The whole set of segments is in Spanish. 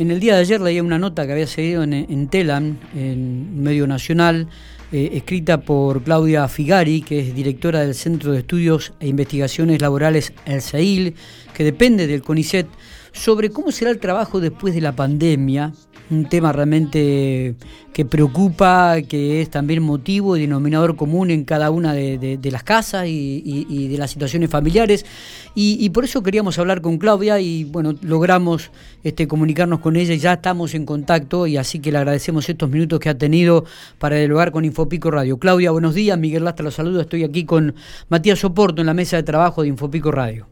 En el día de ayer leía una nota que había seguido en, Telam, en medio nacional, eh, escrita por Claudia Figari, que es directora del Centro de Estudios e Investigaciones Laborales El CEIL, que depende del CONICET, sobre cómo será el trabajo después de la pandemia un tema realmente que preocupa, que es también motivo y denominador común en cada una de, las casas y, de las situaciones familiares. Y, por eso queríamos hablar con Claudia y bueno, logramos este, comunicarnos con ella y ya estamos en contacto y así que le agradecemos estos minutos que ha tenido para dialogar con Infopico Radio. Claudia, buenos días, Miguel Lastra los saludo, estoy aquí con Matías Soporto en la mesa de trabajo de Infopico Radio.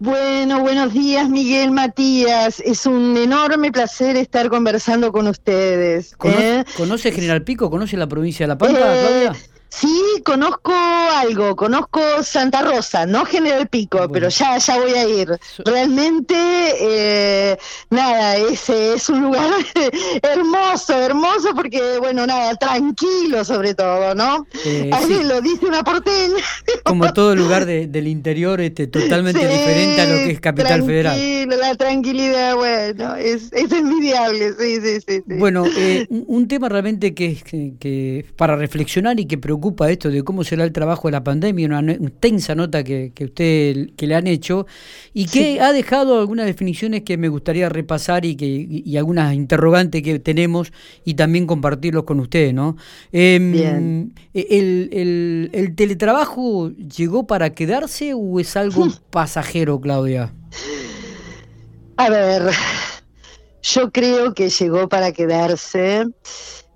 Bueno, buenos días Miguel Matías. Es un enorme placer estar conversando con ustedes. ¿Conoce, ¿eh? ¿conoce General Pico? ¿Conoce la provincia de La Pampa, eh, Claudia? Sí, conozco algo, conozco Santa Rosa, no General Pico, pero ya, ya voy a ir. Realmente, eh, nada, ese es un lugar hermoso, hermoso porque, bueno, nada, tranquilo sobre todo, ¿no? Eh, lo dice una porteña. Como todo lugar del interior, este, totalmente diferente a lo que es Capital Federal. La tranquilidad, bueno, es, es envidiable, sí, sí, sí. Bueno, eh, un tema realmente que, que, que para reflexionar y que preocupa ocupa esto de cómo será el trabajo de la pandemia, una tensa nota que, que usted que le han hecho y que ha dejado algunas definiciones que me gustaría repasar y que y algunas interrogantes que tenemos y también compartirlos con usted, ¿no? Em, el, el, teletrabajo llegó para quedarse o es algo pasajero, Claudia? A ver, yo creo que llegó para quedarse.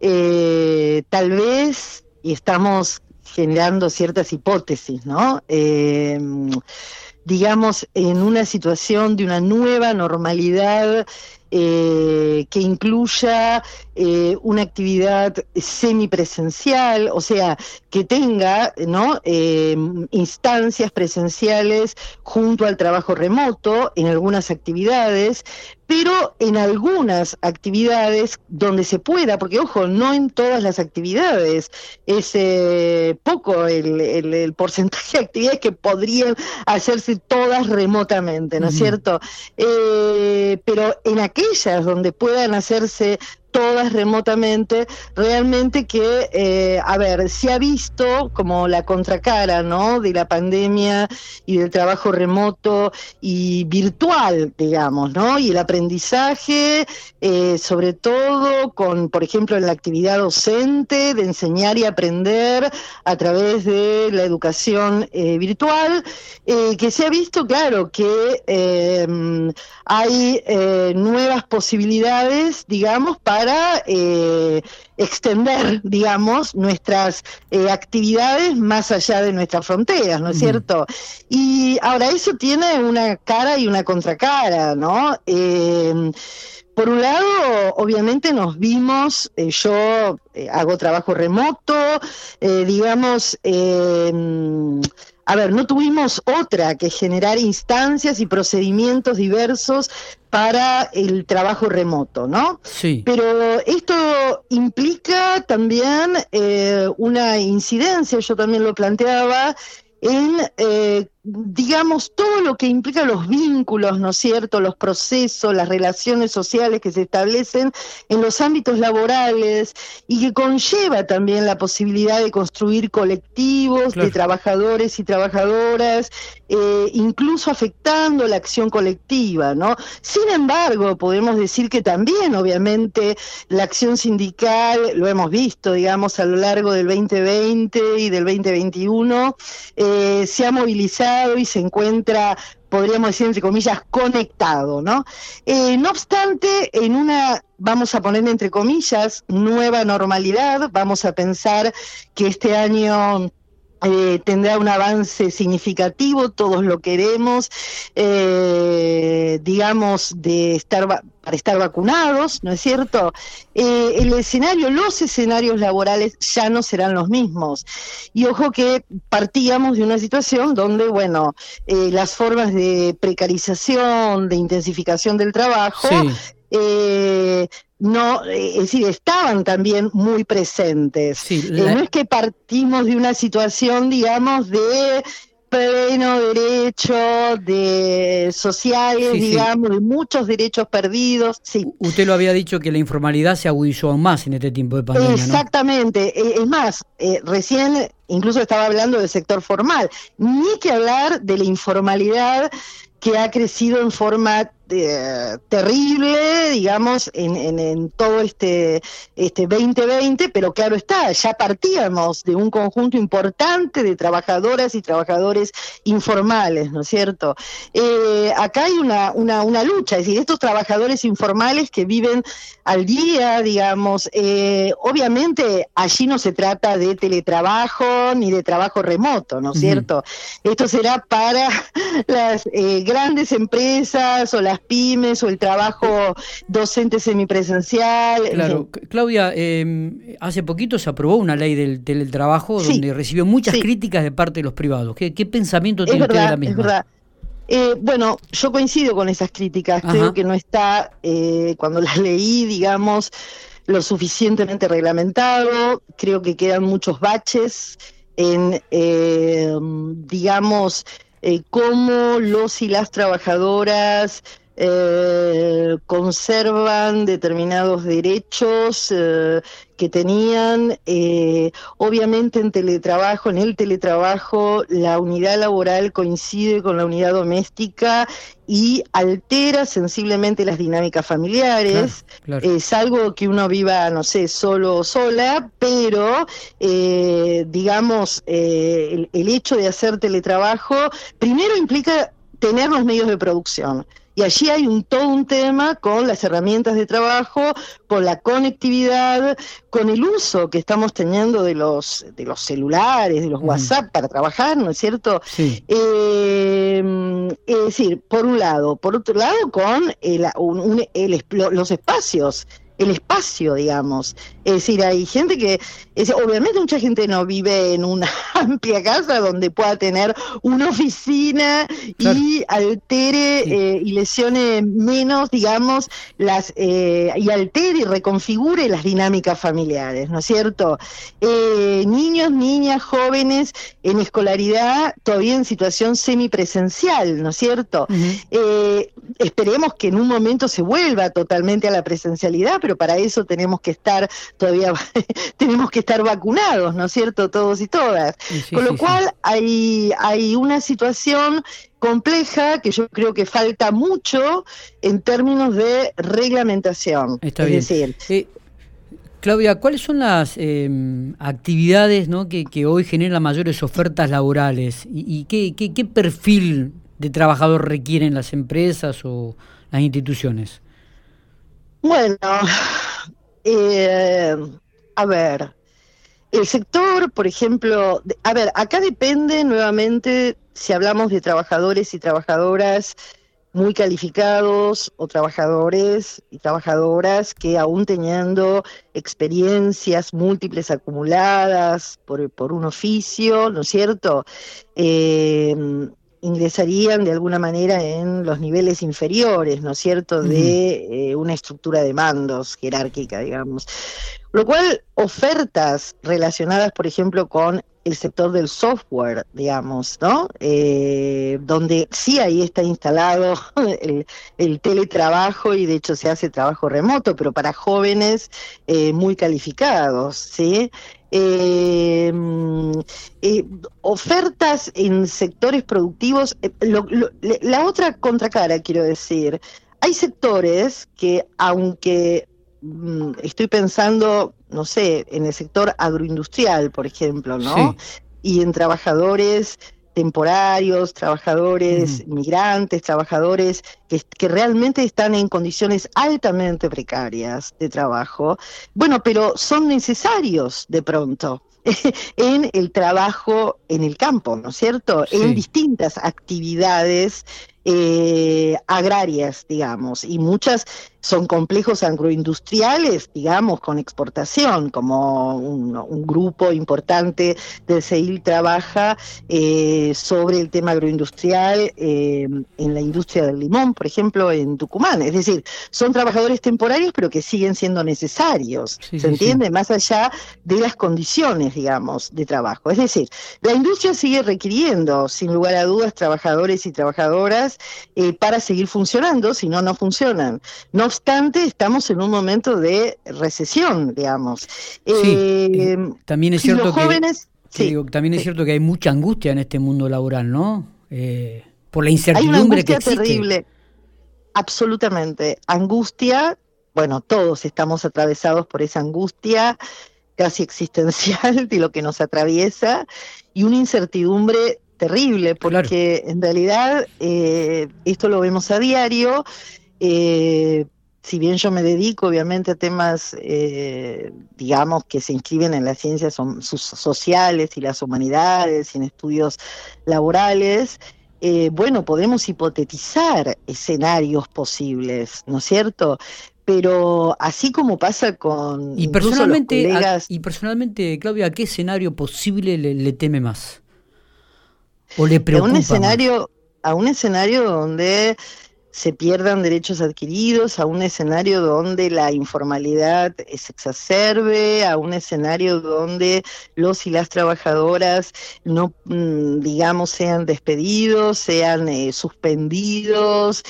Eh, tal vez y estamos generando ciertas hipótesis, ¿no? Eh, digamos, en una situación de una nueva normalidad eh, que incluya eh, una actividad semipresencial, o sea, que tenga ¿no? instancias presenciales junto al trabajo remoto en algunas actividades, pero en algunas actividades donde se pueda, porque ojo, no en todas las actividades, es eh, poco el, porcentaje de actividades que podrían hacerse todas remotamente, ¿no es cierto? Eh, pero en aquellas donde puedan hacerse todas remotamente, realmente que, eh, a ver, se ha visto como la contracara, ¿no? De la pandemia y del trabajo remoto y virtual, digamos, ¿no? Y el aprendizaje, eh, sobre todo con, por ejemplo, en la actividad docente, de enseñar y aprender a través de la educación eh, virtual, que se ha visto, claro, que hay nuevas posibilidades, digamos, para eh, extender, digamos, nuestras eh, actividades más allá de nuestras fronteras, ¿no es cierto? Y ahora eso tiene una cara y una contracara, ¿no? Eh, por un lado, obviamente nos vimos, yo hago trabajo remoto, digamos, a ver, no tuvimos otra que generar instancias y procedimientos diversos para el trabajo remoto, ¿no? Sí. Pero esto implica también eh, una incidencia, yo también lo planteaba, en eh, digamos, todo lo que implica los vínculos, ¿no es cierto?, los procesos, las relaciones sociales que se establecen en los ámbitos laborales y que conlleva también la posibilidad de construir colectivos de trabajadores y trabajadoras, eh, incluso afectando la acción colectiva, ¿no? Sin embargo, podemos decir que también, obviamente, la acción sindical, lo hemos visto, digamos, a lo largo del 2020 y del 2021, eh, se ha movilizado y se encuentra, podríamos decir, entre comillas, conectado, ¿no? Eh, no obstante, en una, vamos a poner entre comillas, nueva normalidad, vamos a pensar que este año eh, tendrá un avance significativo, todos lo queremos, eh, digamos, de estar para estar vacunados, ¿no es cierto? Eh, el escenario, los escenarios laborales ya no serán los mismos. Y ojo que partíamos de una situación donde, bueno, las formas de precarización, de intensificación del trabajo, no, eh, es decir, estaban también muy presentes. Eh, no es que partimos de una situación, digamos, de pleno derecho de sociales, digamos, de muchos derechos perdidos. Sí. Usted lo había dicho que la informalidad se agudizó aún más en este tiempo de pandemia. Exactamente. E, es más, eh, recién incluso estaba hablando del sector formal. Ni que hablar de la informalidad que ha crecido en forma eh, terrible, digamos, en, todo este, este 2020, pero claro está, ya partíamos de un conjunto importante de trabajadoras y trabajadores informales, ¿no es cierto? Eh, acá hay una, una, una, lucha, es decir, estos trabajadores informales que viven al día, digamos, eh, obviamente allí no se trata de teletrabajo ni de trabajo remoto, ¿no es cierto? Esto será para las grandes empresas o las pymes o el trabajo docente semipresencial. Claro, Claudia, em, hace poquito se aprobó una ley del teletrabajo donde recibió muchas críticas de parte de los privados. ¿Qué, pensamiento tiene usted de la misma? Es verdad. Eh, bueno, yo coincido con esas críticas. Creo que no está, eh, cuando las leí, digamos, lo suficientemente reglamentado. Creo que quedan muchos baches en, eh, digamos, cómo los y las trabajadoras eh, conservan determinados derechos eh, que tenían. Eh, obviamente en teletrabajo, en el teletrabajo, la unidad laboral coincide con la unidad doméstica y altera sensiblemente las dinámicas familiares. Es algo que uno viva, no sé, solo o sola, pero digamos, el hecho de hacer teletrabajo primero implica tener los medios de producción. Y allí hay un, todo un tema con las herramientas de trabajo, con la conectividad, con el uso que estamos teniendo de los, de los celulares, de los WhatsApp para trabajar, ¿no es cierto? Eh, es decir, por un lado. Por otro lado, con el, los espacios el espacio, digamos. Es decir, hay gente que, es, obviamente mucha gente no vive en una amplia casa donde pueda tener una oficina y altere eh, y lesione menos, digamos, las eh, y altere y reconfigure las dinámicas familiares, ¿no es cierto? Eh, niños, niñas, jóvenes en escolaridad todavía en situación semipresencial, ¿no es cierto? esperemos que en un momento se vuelva totalmente a la presencialidad, pero para eso tenemos que estar todavía, tenemos que estar vacunados, ¿no es cierto? Todos y todas. Con lo cual hay, hay una situación compleja que yo creo que falta mucho en términos de reglamentación. Está bien. Eh, Claudia, ¿cuáles son las em, actividades ¿no? que, que, hoy generan mayores ofertas laborales? ¿Y, qué, qué, qué, perfil de trabajador requieren las empresas o las instituciones? Bueno, eh, a ver, el sector, por ejemplo, a ver, acá depende nuevamente si hablamos de trabajadores y trabajadoras muy calificados o trabajadores y trabajadoras que aún teniendo experiencias múltiples acumuladas por, por un oficio, ¿no es cierto? Eh, ingresarían de alguna manera en los niveles inferiores, ¿no es cierto?, de eh, una estructura de mandos jerárquica, digamos. Lo cual, ofertas relacionadas, por ejemplo, con el sector del software, digamos, ¿no? Eh, donde sí ahí está instalado el, teletrabajo y de hecho se hace trabajo remoto, pero para jóvenes eh, muy calificados, ¿sí? Eh, ofertas en sectores productivos. Eh, la otra contracara, quiero decir, hay sectores que, aunque mm, estoy pensando, no sé, en el sector agroindustrial, por ejemplo, ¿no? Y en trabajadores temporarios, trabajadores migrantes, trabajadores que, que, realmente están en condiciones altamente precarias de trabajo. Bueno, pero son necesarios de pronto en el trabajo en el campo, ¿no es cierto? En distintas actividades eh, agrarias, digamos, y muchas son complejos agroindustriales, digamos, con exportación, como un, grupo importante del CEIL trabaja eh, sobre el tema agroindustrial eh, en la industria del limón, por ejemplo, en Tucumán. Es decir, son trabajadores temporarios, pero que siguen siendo necesarios, ¿se entiende? Más allá de las condiciones, digamos, de trabajo. Es decir, la industria sigue requiriendo, sin lugar a dudas, trabajadores y trabajadoras eh, para seguir funcionando, si no, no funcionan. No obstante, estamos en un momento de recesión, digamos. Eh, también es cierto que jóvenes, también es cierto que hay mucha angustia en este mundo laboral, ¿no? Eh, por la incertidumbre que existe. terrible. Absolutamente. Angustia, bueno, todos estamos atravesados por esa angustia casi existencial de lo que nos atraviesa y una incertidumbre terrible, porque en realidad eh, esto lo vemos a diario. Eh, si bien yo me dedico obviamente a temas, eh, digamos, que se inscriben en las ciencias sociales y las humanidades y en estudios laborales, bueno, podemos hipotetizar escenarios posibles, ¿no es cierto? Pero así como pasa con y personalmente, y personalmente, Claudia, ¿a qué escenario posible le teme más? a un escenario, a un escenario donde se pierdan derechos adquiridos, a un escenario donde la informalidad se exacerbe, a un escenario donde los y las trabajadoras no, mm, digamos, sean despedidos, sean eh, suspendidos,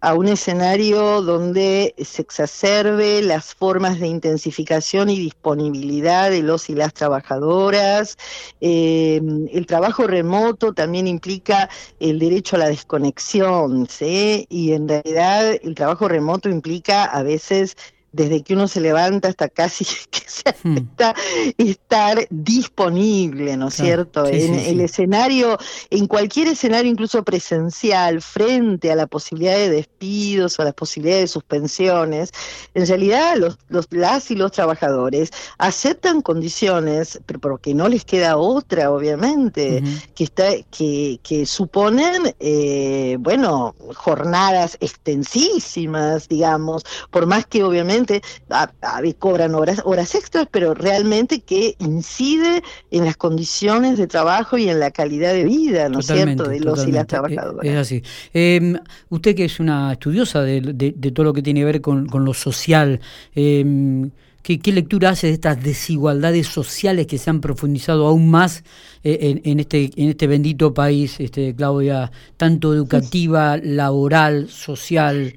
a un escenario donde se exacerbe las formas de intensificación y disponibilidad de los y las trabajadoras. Eh, el trabajo remoto también implica el derecho a la desconexión, ¿sí? Y en realidad el trabajo remoto implica a veces desde que uno se levanta hasta casi que se hmm. estar disponible, ¿no es cierto? en el escenario, en cualquier escenario, incluso presencial, frente a la posibilidad de despidos o a la posibilidad de suspensiones, en realidad los, los las y los trabajadores aceptan condiciones, pero porque no les queda otra, obviamente, que está, que, que suponen, eh, bueno, jornadas extensísimas, digamos, por más que obviamente a, cobran horas, horas extras, pero realmente que incide en las condiciones de trabajo y en la calidad de vida, ¿no es cierto?, de los y las trabajadoras. Es así. Em, usted que es una estudiosa de, todo lo que tiene que ver con, lo social, eh, ¿Qué, lectura hace de estas desigualdades sociales que se han profundizado aún más eh, en, este, en este bendito país, este, Claudia, tanto educativa, laboral, social?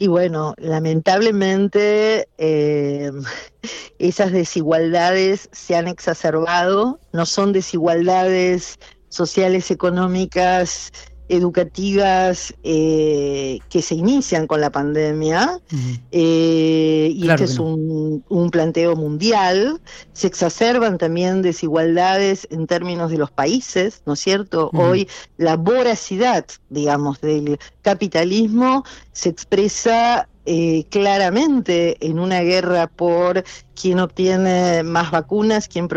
Y bueno, lamentablemente eh, esas desigualdades se han exacerbado, no son desigualdades sociales, económicas, educativas eh, que se inician con la pandemia, eh, y este es un, planteo mundial, se exacerban también desigualdades en términos de los países, ¿no es cierto? Hoy la voracidad, digamos, del capitalismo se expresa eh, claramente en una guerra por quién obtiene más vacunas, quién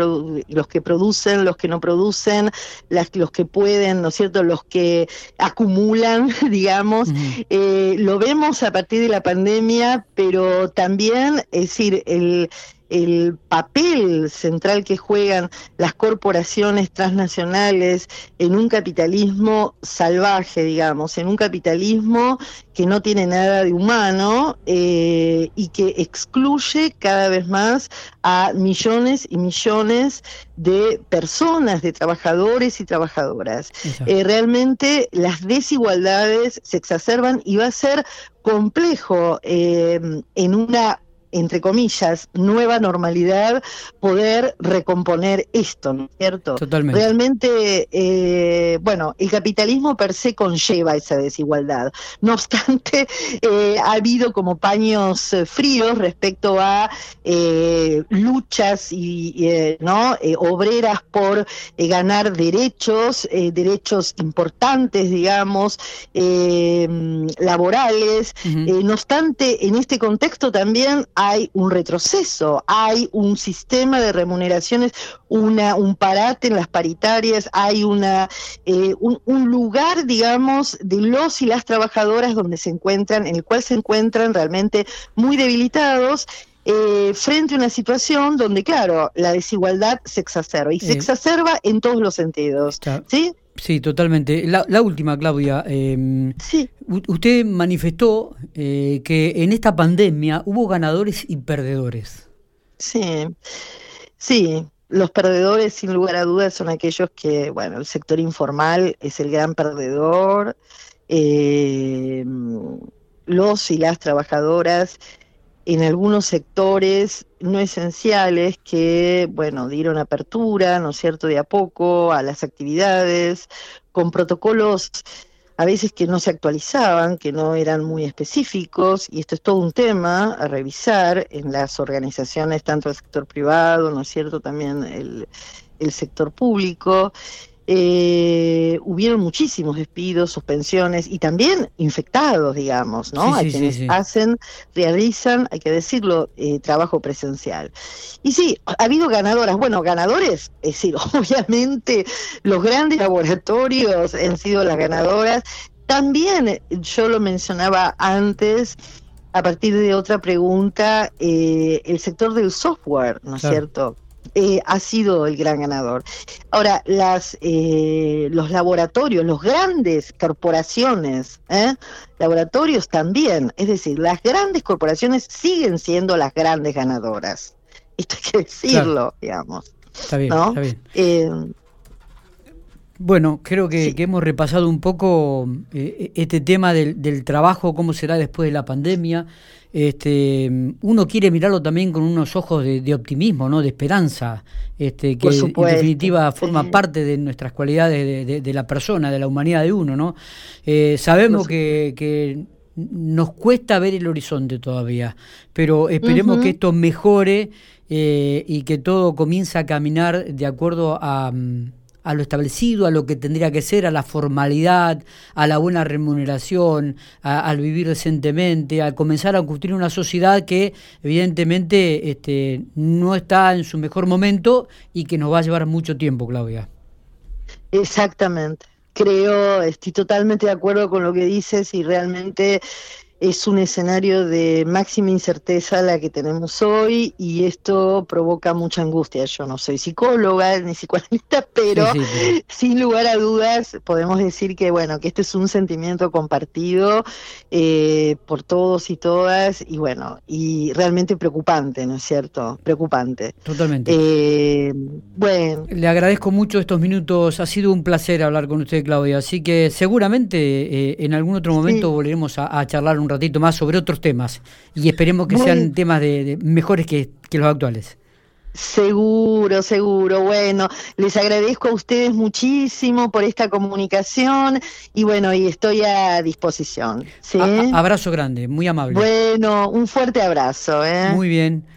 los que producen, los que no producen, las, los que pueden, ¿no es cierto?, los que acumulan, digamos. Eh, lo vemos a partir de la pandemia, pero también, es decir, el el papel central que juegan las corporaciones transnacionales en un capitalismo salvaje, digamos, en un capitalismo que no tiene nada de humano eh, y que excluye cada vez más a millones y millones de personas, de trabajadores y trabajadoras. Eh, realmente las desigualdades se exacerban y va a ser complejo eh, en una entre comillas, nueva normalidad, poder recomponer esto, ¿no es cierto? Totalmente. Realmente, eh, bueno, el capitalismo per se conlleva esa desigualdad. No obstante, eh, ha habido como paños eh, fríos respecto a luchas y, ¿no? obreras por ganar derechos, derechos importantes, digamos, laborales. No obstante, en este contexto también hay un retroceso, hay un sistema de remuneraciones, una, un parate en las paritarias, hay una, eh, un, un, lugar, digamos, de los y las trabajadoras donde se encuentran, en el cual se encuentran realmente muy debilitados eh, frente a una situación donde, claro, la desigualdad se exacerba y se eh. exacerba en todos los sentidos. ¿Sí? Sí, totalmente. La, última, Claudia. Em, sí. Usted manifestó eh, que en esta pandemia hubo ganadores y perdedores. Sí, sí. Los perdedores, sin lugar a dudas, son aquellos que, bueno, el sector informal es el gran perdedor. los y las trabajadoras en algunos sectores no esenciales que, bueno, dieron apertura, ¿no es cierto?, de a poco a las actividades, con protocolos a veces que no se actualizaban, que no eran muy específicos, y esto es todo un tema a revisar en las organizaciones, tanto el sector privado, ¿no es cierto?, también el, el sector público eh, hubieron muchísimos despidos, suspensiones y también infectados, digamos, ¿no? hay quienes hacen, realizan, hay que decirlo, eh, trabajo presencial. Y sí, ha habido ganadoras. Bueno, ganadores, es decir, obviamente los grandes laboratorios han sido las ganadoras. También, yo lo mencionaba antes, a partir de otra pregunta, eh, el sector del software, ¿no es cierto? Eh, ha sido el gran ganador. Ahora, las, eh, los laboratorios, los grandes corporaciones, ¿eh? laboratorios también, es decir, las grandes corporaciones siguen siendo las grandes ganadoras. Esto hay que decirlo, digamos. Está bien, está bien. Bueno, creo que, hemos repasado un poco este tema del, del, trabajo, cómo será después de la pandemia, este, uno quiere mirarlo también con unos ojos de, optimismo, ¿no? de esperanza, este, que en definitiva forma parte de nuestras cualidades de, la persona, de la humanidad de uno. ¿no? Eh, sabemos que, nos cuesta ver el horizonte todavía, pero esperemos que esto mejore eh, y que todo comience a caminar de acuerdo a... Mm, a lo establecido, a lo que tendría que ser, a la formalidad, a la buena remuneración, al vivir decentemente, a comenzar a construir una sociedad que evidentemente este, no está en su mejor momento y que nos va a llevar mucho tiempo, Claudia. Exactamente. Creo, estoy totalmente de acuerdo con lo que dices y realmente es un escenario de máxima incerteza la que tenemos hoy y esto provoca mucha angustia. Yo no soy psicóloga ni psicoanalista, pero sin lugar a dudas podemos decir que bueno que este es un sentimiento compartido eh, por todos y todas y bueno y realmente preocupante, ¿no es cierto? Preocupante. Totalmente. Eh, bueno. Le agradezco mucho estos minutos. Ha sido un placer hablar con usted, Claudia. Así que seguramente eh, en algún otro momento volveremos a, a charlar un ratito más sobre otros temas y esperemos que sean temas de, mejores que, los actuales. Seguro, seguro. Bueno, les agradezco a ustedes muchísimo por esta comunicación y bueno, y estoy a disposición. abrazo grande, muy amable. Bueno, un fuerte abrazo. ¿eh? Muy bien.